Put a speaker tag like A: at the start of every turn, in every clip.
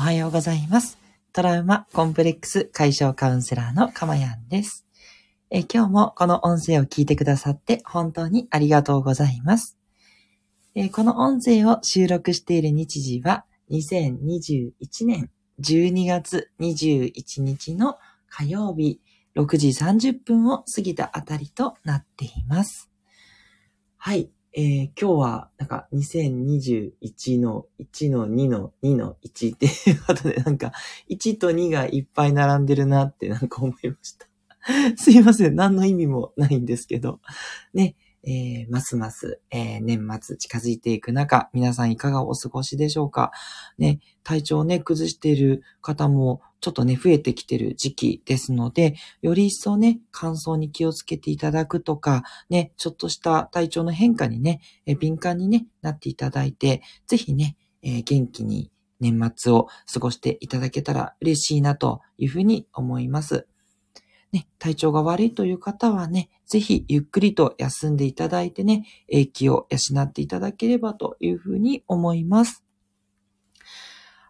A: おはようございます。トラウマコンプレックス解消カウンセラーのかまやんですえ。今日もこの音声を聞いてくださって本当にありがとうございます。えこの音声を収録している日時は2021年12月21日の火曜日6時30分を過ぎたあたりとなっています。はい。えー、今日は、なんか、2021の1の2の2の1っていうことで、なんか、1と2がいっぱい並んでるなってなんか思いました。すいません。何の意味もないんですけど。ね。えー、ますます、えー、年末近づいていく中、皆さんいかがお過ごしでしょうかね、体調をね、崩している方もちょっとね、増えてきてる時期ですので、より一層ね、乾燥に気をつけていただくとか、ね、ちょっとした体調の変化にね、え敏感にね、なっていただいて、ぜひね、え、元気に年末を過ごしていただけたら嬉しいなというふうに思います。ね、体調が悪いという方はね、ぜひゆっくりと休んでいただいてね、英気を養っていただければというふうに思います。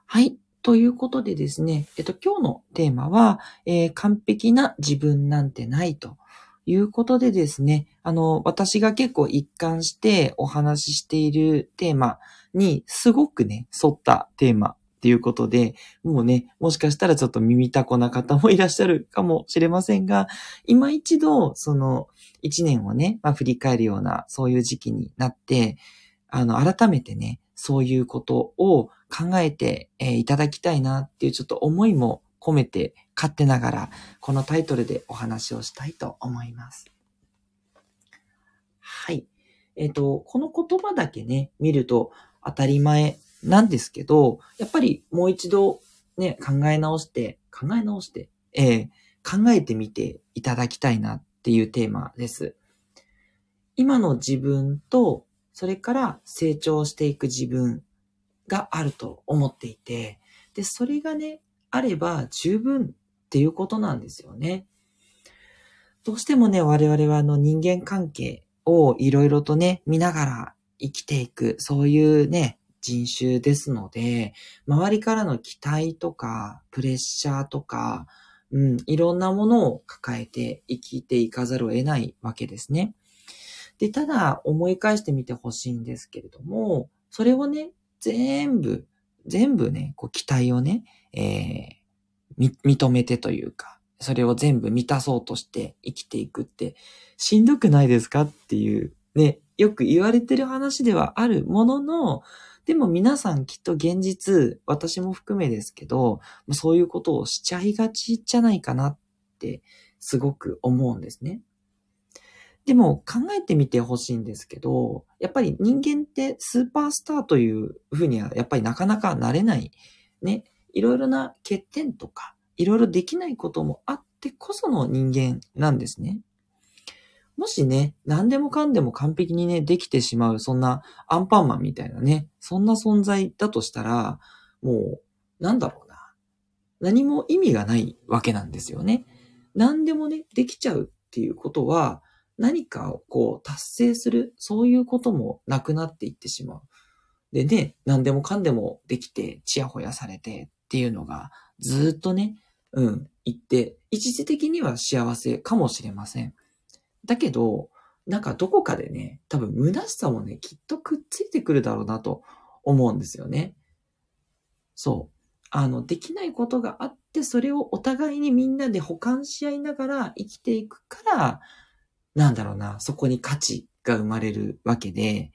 A: はい。ということでですね、えっと、今日のテーマは、えー、完璧な自分なんてないということでですね、あの、私が結構一貫してお話ししているテーマにすごくね、沿ったテーマっていうことで、もうね、もしかしたらちょっと耳たこな方もいらっしゃるかもしれませんが、今一度、その、一年をね、まあ、振り返るような、そういう時期になって、あの、改めてね、そういうことを考えて、え、いただきたいなっていうちょっと思いも込めて、勝手ながら、このタイトルでお話をしたいと思います。はい。えっ、ー、と、この言葉だけね、見ると当たり前なんですけど、やっぱりもう一度ね、考え直して、考え直して、えー、考えてみていただきたいなっていうテーマです。今の自分と、それから成長していく自分があると思っていて、で、それがね、あれば十分っていうことなんですよね。どうしてもね、我々はあの人間関係をいろいろとね、見ながら生きていく、そういうね、人種ですので、周りからの期待とか、プレッシャーとか、うん、いろんなものを抱えて生きていかざるを得ないわけですね。で、ただ思い返してみてほしいんですけれども、それをね、全部、全部ね、こう期待をね、えー、認めてというか、それを全部満たそうとして生きていくって、しんどくないですかっていう、ね、よく言われてる話ではあるものの、でも皆さんきっと現実、私も含めですけど、そういうことをしちゃいがちじゃないかなってすごく思うんですね。でも考えてみてほしいんですけど、やっぱり人間ってスーパースターというふうにはやっぱりなかなかなれない。ね。いろいろな欠点とか、いろいろできないこともあってこその人間なんですね。もしね、何でもかんでも完璧にね、できてしまう、そんなアンパンマンみたいなね、そんな存在だとしたら、もう、なんだろうな。何も意味がないわけなんですよね。何でもね、できちゃうっていうことは、何かをこう達成する、そういうこともなくなっていってしまう。でね、何でもかんでもできて、ちやほやされてっていうのが、ずっとね、うん、言って、一時的には幸せかもしれません。だけど、なんかどこかでね、多分虚しさもね、きっとくっついてくるだろうなと思うんですよね。そう。あの、できないことがあって、それをお互いにみんなで補完し合いながら生きていくから、なんだろうな、そこに価値が生まれるわけで、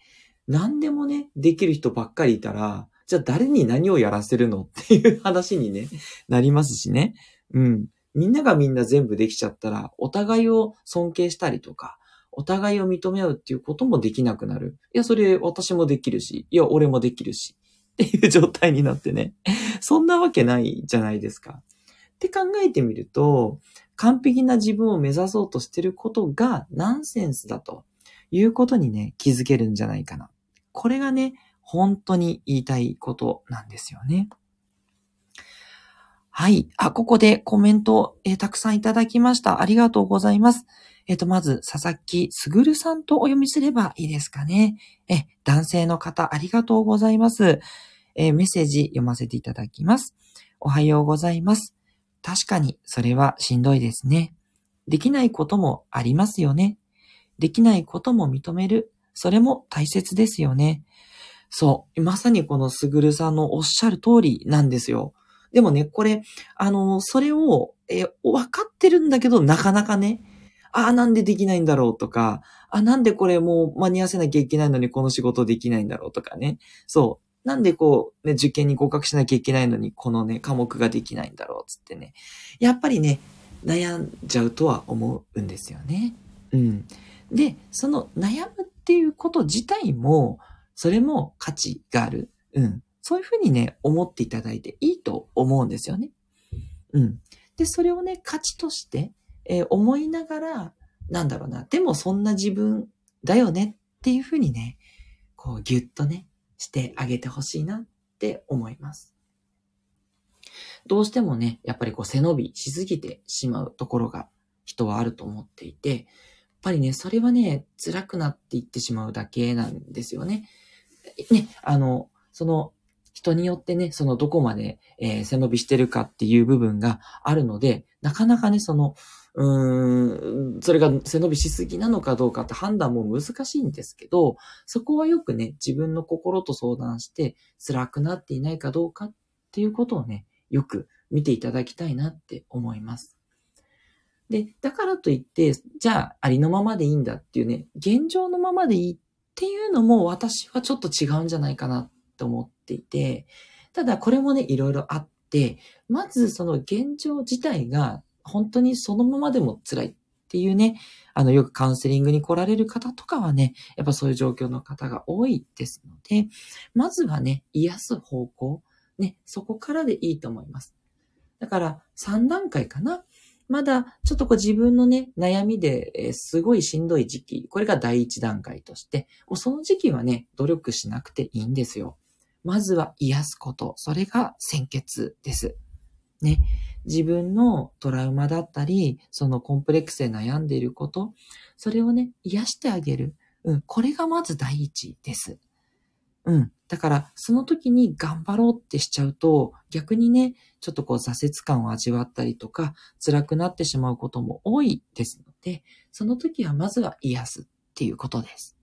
A: 何でもね、できる人ばっかりいたら、じゃあ誰に何をやらせるのっていう話にね、なりますしね。うん。みんながみんな全部できちゃったら、お互いを尊敬したりとか、お互いを認め合うっていうこともできなくなる。いや、それ私もできるし、いや、俺もできるし。っていう状態になってね。そんなわけないじゃないですか。って考えてみると、完璧な自分を目指そうとしてることがナンセンスだということにね、気づけるんじゃないかな。これがね、本当に言いたいことなんですよね。はい。あ、ここでコメント、え、たくさんいただきました。ありがとうございます。えっ、と、まず、佐々木すぐるさんとお読みすればいいですかね。え、男性の方、ありがとうございます。え、メッセージ読ませていただきます。おはようございます。確かにそれはしんどいですね。できないこともありますよね。できないことも認める。それも大切ですよね。そう。まさにこのすぐるさんのおっしゃる通りなんですよ。でもね、これ、あの、それを、え分かってるんだけど、なかなかね、ああ、なんでできないんだろうとか、あ、なんでこれもう間に合わせなきゃいけないのにこの仕事できないんだろうとかね。そう。なんでこう、ね、受験に合格しなきゃいけないのに、このね、科目ができないんだろうつってね。やっぱりね、悩んじゃうとは思うんですよね。うん。で、その悩むっていうこと自体も、それも価値がある。うん。そういうふうにね、思っていただいていいと思うんですよね。うん。で、それをね、価値として、えー、思いながら、なんだろうな、でもそんな自分だよねっていうふうにね、こうギュッとね、してあげてほしいなって思います。どうしてもね、やっぱりこう背伸びしすぎてしまうところが人はあると思っていて、やっぱりね、それはね、辛くなっていってしまうだけなんですよね。ね、あの、その、人によってね、そのどこまで、えー、背伸びしてるかっていう部分があるので、なかなかね、その、うーん、それが背伸びしすぎなのかどうかって判断も難しいんですけど、そこはよくね、自分の心と相談して、辛くなっていないかどうかっていうことをね、よく見ていただきたいなって思います。で、だからといって、じゃあありのままでいいんだっていうね、現状のままでいいっていうのも私はちょっと違うんじゃないかなって思っていて、ただこれもね、いろいろあって、まずその現状自体が本当にそのままでも辛いっていうね、あの、よくカウンセリングに来られる方とかはね、やっぱそういう状況の方が多いですので、まずはね、癒す方向、ね、そこからでいいと思います。だから3段階かな。まだちょっとこう自分のね、悩みで、えー、すごいしんどい時期、これが第一段階として、もうその時期はね、努力しなくていいんですよ。まずは癒すこと。それが先決です。ね。自分のトラウマだったり、そのコンプレックスで悩んでいること、それをね、癒してあげる。うん、これがまず第一です。うん。だから、その時に頑張ろうってしちゃうと、逆にね、ちょっとこう挫折感を味わったりとか、辛くなってしまうことも多いですので、その時はまずは癒すっていうことです。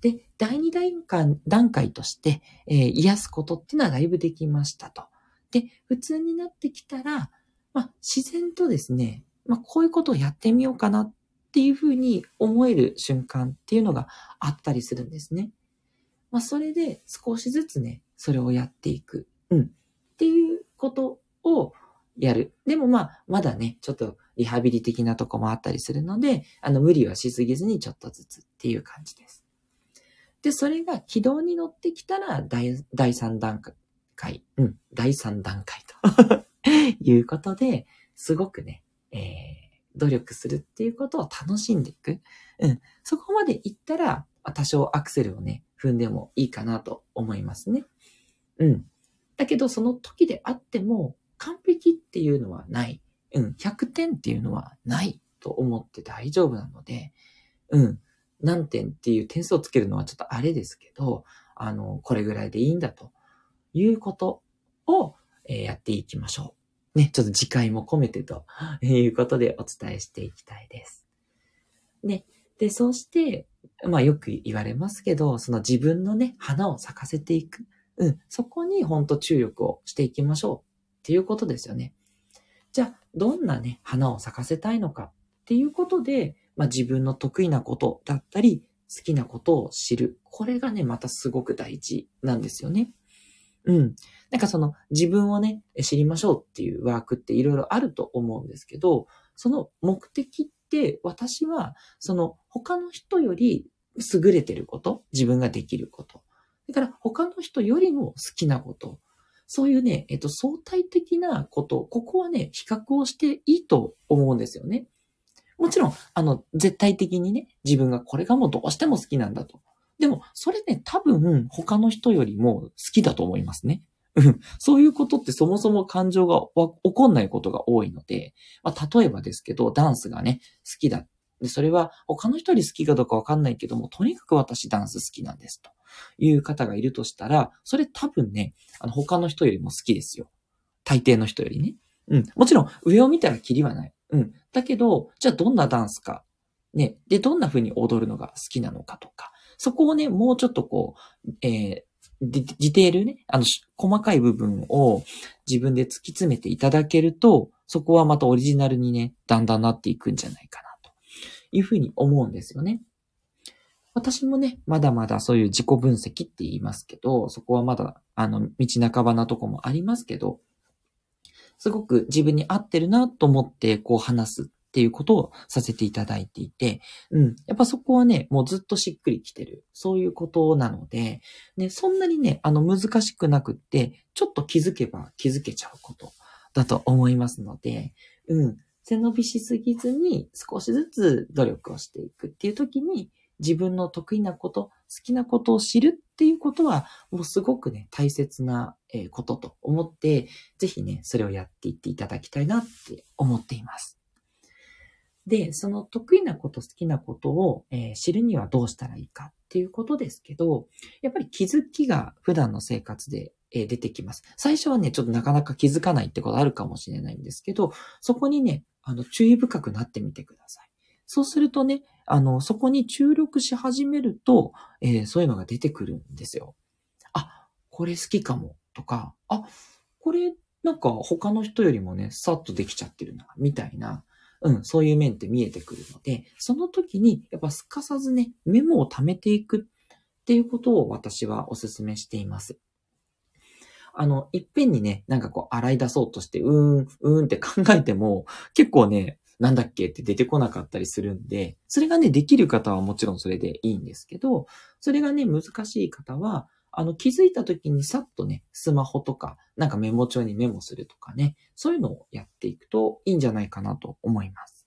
A: で、第二段階段階として、えー、癒すことっていうのはだいぶできましたと。で、普通になってきたら、まあ、自然とですね、まあ、こういうことをやってみようかなっていうふうに思える瞬間っていうのがあったりするんですね。まあ、それで少しずつね、それをやっていく。うん。っていうことをやる。でもまあ、まだね、ちょっとリハビリ的なとこもあったりするので、あの、無理はしすぎずにちょっとずつっていう感じです。で、それが軌道に乗ってきたら第、第3段階、うん、第3段階と いうことで、すごくね、えー、努力するっていうことを楽しんでいく。うん、そこまで行ったら、多少アクセルをね、踏んでもいいかなと思いますね。うん。だけど、その時であっても、完璧っていうのはない。うん。100点っていうのはないと思って大丈夫なので、うん。何点っていう点数をつけるのはちょっとあれですけど、あの、これぐらいでいいんだということを、え、やっていきましょう。ね、ちょっと次回も込めてと いうことでお伝えしていきたいです。ね。で、そうして、まあよく言われますけど、その自分のね、花を咲かせていく。うん。そこにほんと注力をしていきましょうっていうことですよね。じゃあ、どんなね、花を咲かせたいのかっていうことで、まあ自分の得意なことだったり、好きなことを知る。これがね、またすごく大事なんですよね。うん。なんかその自分をね、知りましょうっていうワークっていろいろあると思うんですけど、その目的って私はその他の人より優れてること、自分ができること、だから他の人よりも好きなこと、そういうね、えっと、相対的なこと、ここはね、比較をしていいと思うんですよね。もちろん、あの、絶対的にね、自分がこれがもうどうしても好きなんだと。でも、それね、多分、他の人よりも好きだと思いますね。うんそういうことってそもそも感情が起こんないことが多いので、まあ、例えばですけど、ダンスがね、好きだ。で、それは他の人より好きかどうかわかんないけども、とにかく私ダンス好きなんですという方がいるとしたら、それ多分ね、あの他の人よりも好きですよ。大抵の人よりね。うん。もちろん上を見たらキリはない。うん。だけど、じゃあどんなダンスか。ね。で、どんな風に踊るのが好きなのかとか。そこをね、もうちょっとこう、えー、ディテールね、あの、細かい部分を自分で突き詰めていただけると、そこはまたオリジナルにね、だんだんなっていくんじゃないかな、というふうに思うんですよね。私もね、まだまだそういう自己分析って言いますけど、そこはまだ、あの、道半ばなとこもありますけど、すごく自分に合ってるなと思って、こう話すっていうことをさせていただいていて、うん。やっぱそこはね、もうずっとしっくりきてる。そういうことなので、ね、そんなにね、あの難しくなくって、ちょっと気づけば気づけちゃうことだと思いますので、うん。背伸びしすぎずに少しずつ努力をしていくっていう時に、自分の得意なこと、好きなことを知るっていうことは、もうすごくね、大切なことと思って、ぜひね、それをやっていっていただきたいなって思っています。で、その得意なこと、好きなことを、えー、知るにはどうしたらいいかっていうことですけど、やっぱり気づきが普段の生活で、えー、出てきます。最初はね、ちょっとなかなか気づかないってことあるかもしれないんですけど、そこにね、あの、注意深くなってみてください。そうするとね、あの、そこに注力し始めると、えー、そういうのが出てくるんですよ。あ、これ好きかも、とか、あ、これなんか他の人よりもね、さっとできちゃってるな、みたいな、うん、そういう面って見えてくるので、その時に、やっぱすかさずね、メモを貯めていくっていうことを私はお勧めしています。あの、いっぺんにね、なんかこう洗い出そうとして、うーん、うーんって考えても、結構ね、なんだっけって出てこなかったりするんで、それがね、できる方はもちろんそれでいいんですけど、それがね、難しい方は、あの、気づいた時にさっとね、スマホとか、なんかメモ帳にメモするとかね、そういうのをやっていくといいんじゃないかなと思います。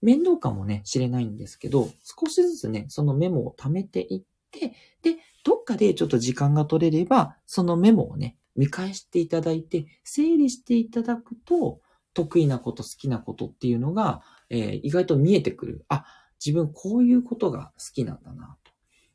A: 面倒かもね、知れないんですけど、少しずつね、そのメモを貯めていって、で、どっかでちょっと時間が取れれば、そのメモをね、見返していただいて、整理していただくと、得意なこと、好きなことっていうのが、えー、意外と見えてくる。あ、自分こういうことが好きなんだな。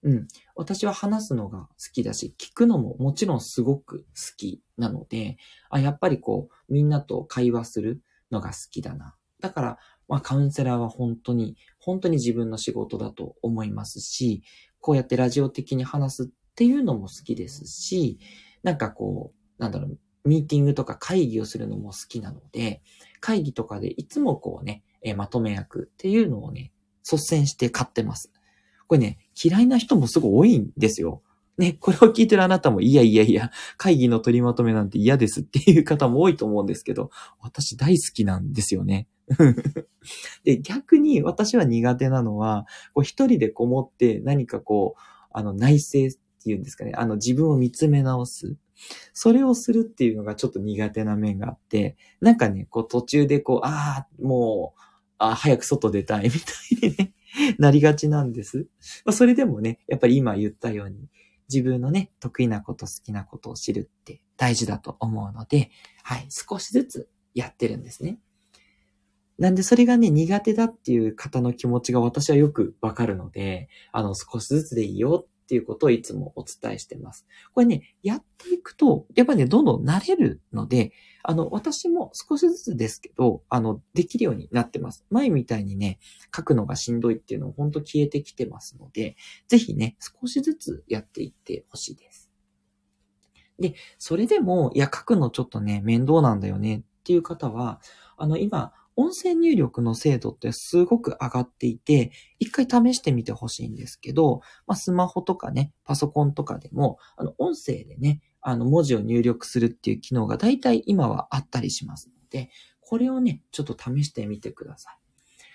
A: うん。私は話すのが好きだし、聞くのももちろんすごく好きなので、あ、やっぱりこう、みんなと会話するのが好きだな。だから、まあカウンセラーは本当に、本当に自分の仕事だと思いますし、こうやってラジオ的に話すっていうのも好きですし、なんかこう、なんだろう、ミーティングとか会議をするのも好きなので、会議とかでいつもこうね、えまとめ役っていうのをね、率先して買ってます。これね、嫌いな人もすごい多いんですよ。ね、これを聞いてるあなたも、いやいやいや、会議の取りまとめなんて嫌ですっていう方も多いと思うんですけど、私大好きなんですよね。で、逆に私は苦手なのは、こう一人でこもって何かこう、あの内省っていうんですかね、あの自分を見つめ直す。それをするっていうのがちょっと苦手な面があって、なんかね、こう途中でこう、ああ、もう、あ早く外出たいみたいにね、なりがちなんです。まあ、それでもね、やっぱり今言ったように、自分のね、得意なこと、好きなことを知るって大事だと思うので、はい、少しずつやってるんですね。なんでそれがね、苦手だっていう方の気持ちが私はよくわかるので、あの、少しずつでいいよっていうことをいつもお伝えしてます。これね、やっていくと、やっぱね、どんどん慣れるので、あの、私も少しずつですけど、あの、できるようになってます。前みたいにね、書くのがしんどいっていうのも本当消えてきてますので、ぜひね、少しずつやっていってほしいです。で、それでも、いや、書くのちょっとね、面倒なんだよねっていう方は、あの、今、音声入力の精度ってすごく上がっていて、一回試してみてほしいんですけど、まあ、スマホとかね、パソコンとかでも、あの、音声でね、あの、文字を入力するっていう機能が大体今はあったりしますので、これをね、ちょっと試してみてください。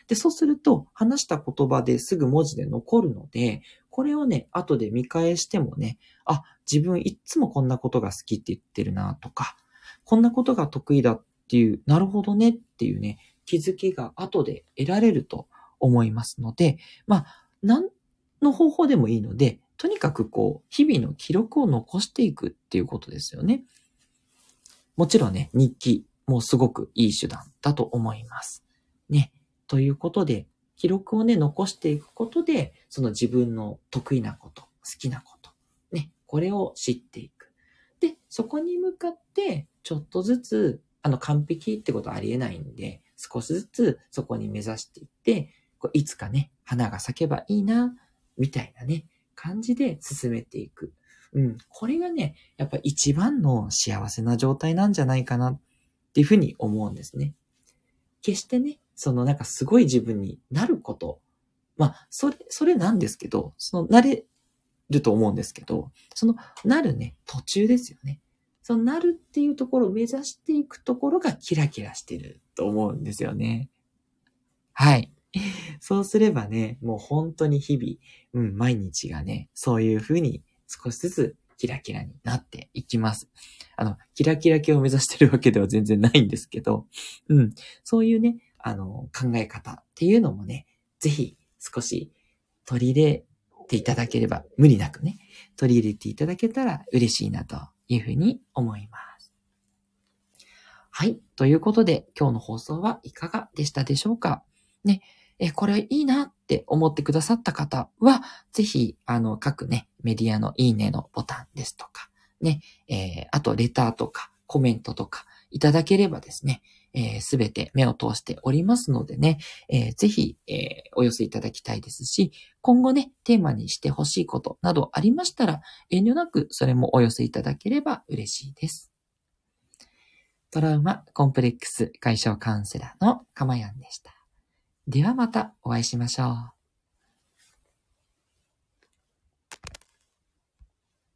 A: で、そうすると、話した言葉ですぐ文字で残るので、これをね、後で見返してもね、あ、自分いつもこんなことが好きって言ってるなとか、こんなことが得意だっていう、なるほどねっていうね、気づきが後で得られると思いますので、まあ、何の方法でもいいので、とにかくこう、日々の記録を残していくっていうことですよね。もちろんね、日記もすごくいい手段だと思います。ね。ということで、記録をね、残していくことで、その自分の得意なこと、好きなこと、ね、これを知っていく。で、そこに向かって、ちょっとずつ、あの、完璧ってことはありえないんで、少しずつそこに目指していって、いつかね、花が咲けばいいな、みたいなね、感じで進めていく。うん。これがね、やっぱ一番の幸せな状態なんじゃないかなっていうふうに思うんですね。決してね、そのなんかすごい自分になること。まあ、それ、それなんですけど、その、なれると思うんですけど、その、なるね、途中ですよね。その、なるっていうところを目指していくところがキラキラしてると思うんですよね。はい。そうすればね、もう本当に日々、うん、毎日がね、そういう風に少しずつキラキラになっていきます。あの、キラキラ系を目指してるわけでは全然ないんですけど、うん、そういうね、あの、考え方っていうのもね、ぜひ少し取り入れていただければ、無理なくね、取り入れていただけたら嬉しいなというふうに思います。はい。ということで、今日の放送はいかがでしたでしょうか？ね、え、これいいなって思ってくださった方は、ぜひ、あの、各ね、メディアのいいねのボタンですとか、ね、えー、あと、レターとか、コメントとか、いただければですね、す、え、べ、て目を通しておりますのでね、えー、ぜひ、え、お寄せいただきたいですし、今後ね、テーマにしてほしいことなどありましたら、遠慮なくそれもお寄せいただければ嬉しいです。トラウマコンプレックス解消カウンセラーのかまやんでした。ではまたお会いしましょう。